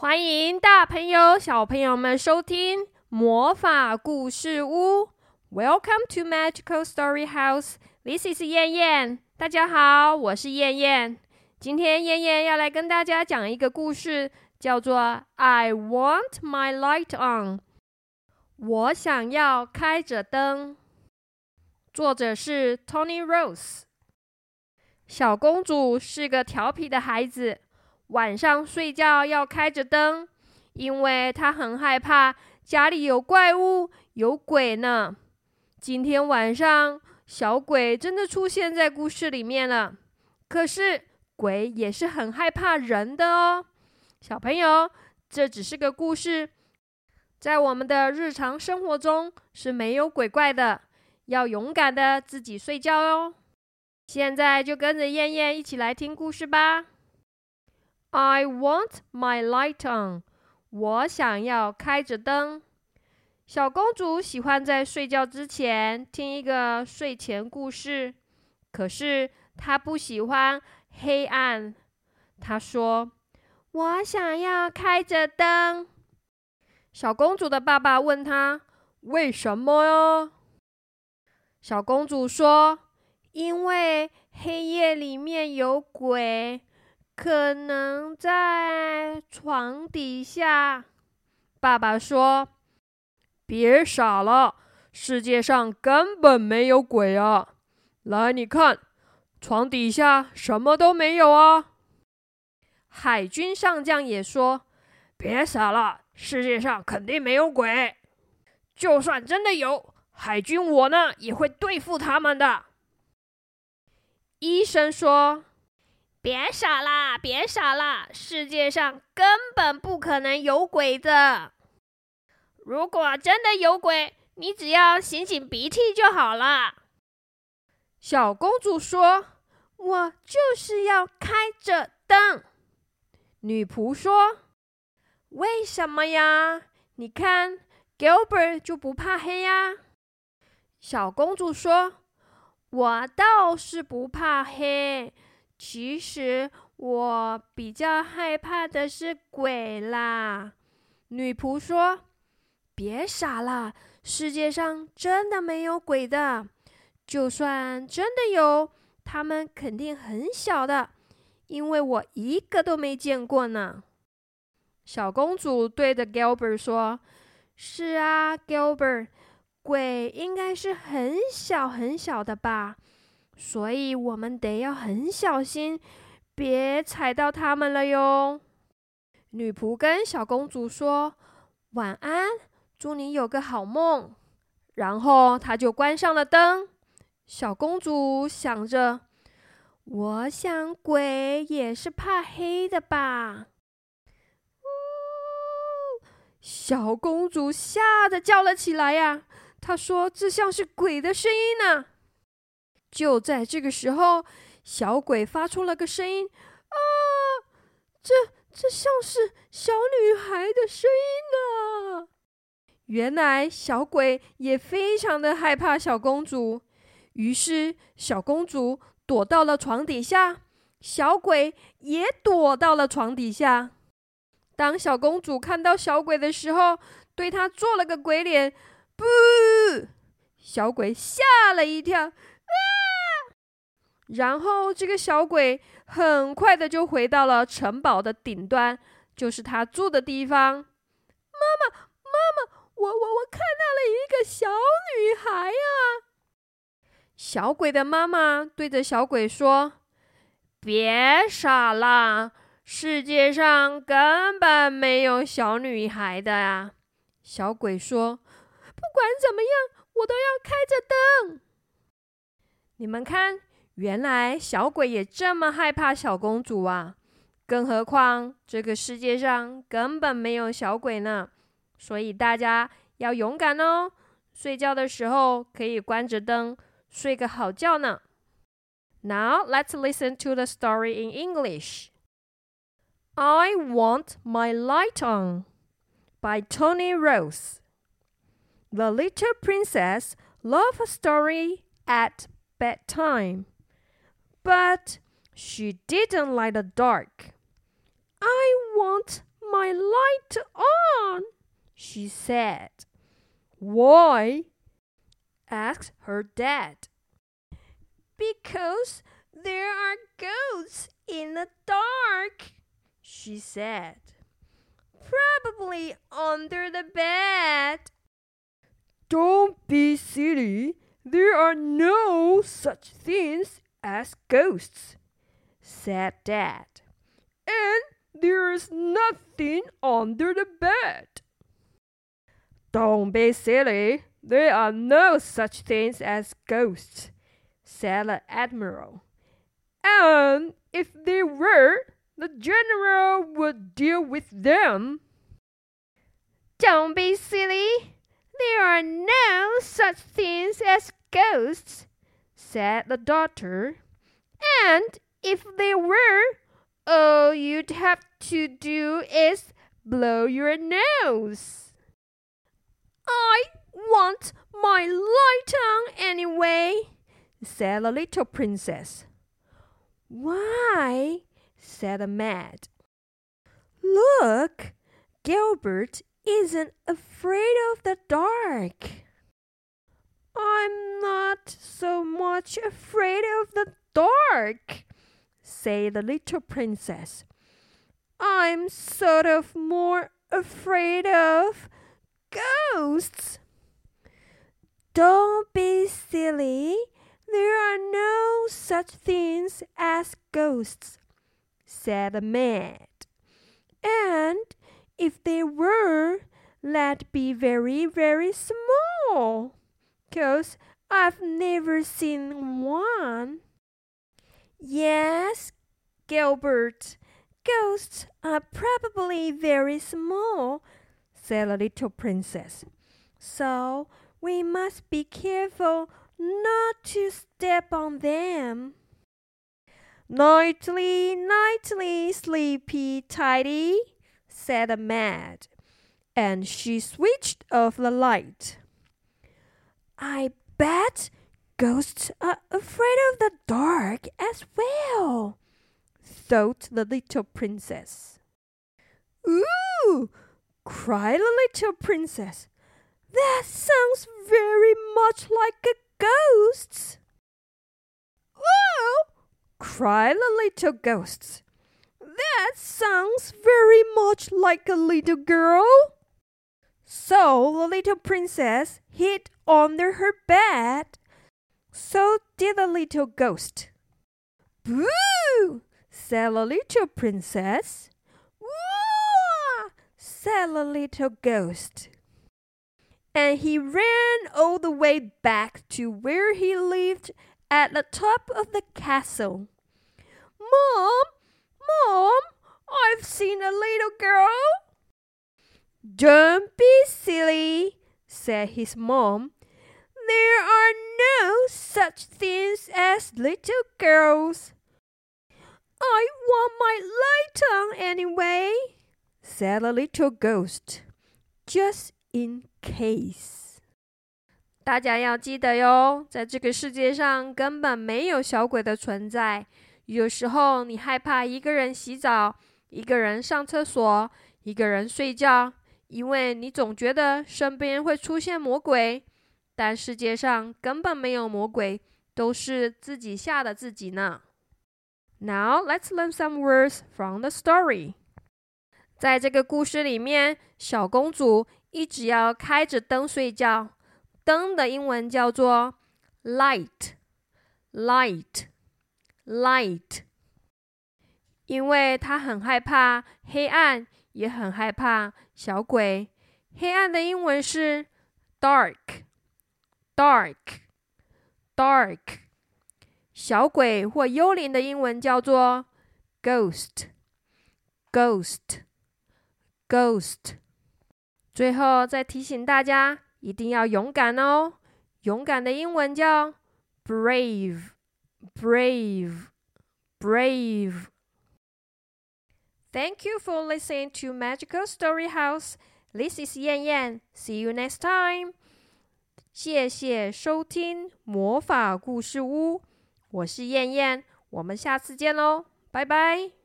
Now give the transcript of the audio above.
欢迎大朋友、小朋友们收听魔法故事屋。Welcome to Magical Story House. This is 燕燕。大家好，我是燕燕。今天燕燕要来跟大家讲一个故事，叫做《I Want My Light On》。我想要开着灯。作者是 Tony Rose。小公主是个调皮的孩子，晚上睡觉要开着灯，因为他很害怕家里有怪物、有鬼呢。今天晚上，小鬼真的出现在故事里面了。可是，鬼也是很害怕人的哦。小朋友，这只是个故事，在我们的日常生活中是没有鬼怪的。要勇敢的自己睡觉哦。现在就跟着燕燕一起来听故事吧。I want my light on。我想要开着灯。小公主喜欢在睡觉之前听一个睡前故事，可是她不喜欢黑暗。她说：“我想要开着灯。”小公主的爸爸问她：“为什么哟？”小公主说。因为黑夜里面有鬼，可能在床底下。爸爸说：“别傻了，世界上根本没有鬼啊！来，你看，床底下什么都没有啊。”海军上将也说：“别傻了，世界上肯定没有鬼。就算真的有，海军我呢也会对付他们的。”医生说：“别傻啦，别傻啦！世界上根本不可能有鬼的。如果真的有鬼，你只要擤擤鼻涕就好了。”小公主说：“我就是要开着灯。”女仆说：“为什么呀？你看，Gilbert 就不怕黑呀。”小公主说。我倒是不怕黑，其实我比较害怕的是鬼啦。女仆说：“别傻了，世界上真的没有鬼的。就算真的有，他们肯定很小的，因为我一个都没见过呢。”小公主对着 Gilbert 说：“是啊，Gilbert。”鬼应该是很小很小的吧，所以我们得要很小心，别踩到他们了哟。女仆跟小公主说晚安，祝你有个好梦。然后她就关上了灯。小公主想着，我想鬼也是怕黑的吧。呜小公主吓得叫了起来呀！她说：“这像是鬼的声音呢。”就在这个时候，小鬼发出了个声音：“啊，这这像是小女孩的声音呢！”原来小鬼也非常的害怕小公主，于是小公主躲到了床底下，小鬼也躲到了床底下。当小公主看到小鬼的时候，对他做了个鬼脸。不，小鬼吓了一跳，然后这个小鬼很快的就回到了城堡的顶端，就是他住的地方。妈妈，妈妈，我我我看到了一个小女孩呀！小鬼的妈妈对着小鬼说：“别傻了，世界上根本没有小女孩的呀！”小鬼说。不管怎么样，我都要开着灯。你们看，原来小鬼也这么害怕小公主啊！更何况这个世界上根本没有小鬼呢。所以大家要勇敢哦！睡觉的时候可以关着灯，睡个好觉呢。Now let's listen to the story in English. I want my light on by Tony Rose. The little princess loved a story at bedtime, but she didn't like the dark. I want my light on, she said. Why? asked her dad. Because there are ghosts in the dark, she said. Probably under the bed. Don't be silly. There are no such things as ghosts, said Dad. And there's nothing under the bed. Don't be silly. There are no such things as ghosts, said the Admiral. And if there were, the General would deal with them. Don't be silly. There are no such things as ghosts, said the doctor. And if there were, all you'd have to do is blow your nose. I want my light on anyway, said the little princess. Why? said the maid. Look, Gilbert isn't afraid of the dark. I'm not so much afraid of the dark, said the little princess. I'm sort of more afraid of ghosts. Don't be silly. There are no such things as ghosts, said the maid. And if there were, let be very, very small, 'cause I've never seen one. Yes, Gilbert, ghosts are probably very small, said the little princess. So we must be careful not to step on them. Nightly, nightly, sleepy tidy, said the maid, and she switched off the light. I bet ghosts are afraid of the dark as well, thought the little princess. Ooh! cried the little princess. That sounds very much like a ghost. Oh! cried the little ghosts. That sounds very much like a little girl. So the little princess hid under her bed. So did the little ghost. Boo! said the little princess. Wah! said the little ghost. And he ran all the way back to where he lived at the top of the castle. Mom, Mom, I've seen a little girl. Don't be silly, said his mom. There are no such things as little girls. I want my light on anyway, said the little ghost, just in case. 大家要记得哟，在这个世界上根本没有小鬼的存在。有时候你害怕一个人洗澡，一个人上厕所，一个人睡觉， 因为你总觉得身边会出现魔鬼。但世界上根本没有魔鬼，都是自己吓的自己呢。Now let's learn some words from the story。在这个故事里面，小公主一直要开着灯睡觉。灯的英文叫做 light，light。light，因为她很害怕黑暗，也很害怕小鬼。黑暗的英文是 dark，dark，dark。小鬼或幽灵的英文叫做 ghost，ghost，ghost。最后再提醒大家，一定要勇敢哦！勇敢的英文叫 brave，brave，brave。brave, brave. Thank you for listening to Magical Story House. This is Yan Yan. See you next time. 谢谢收听魔法故事屋，我是燕燕，我们下次见喽，拜拜。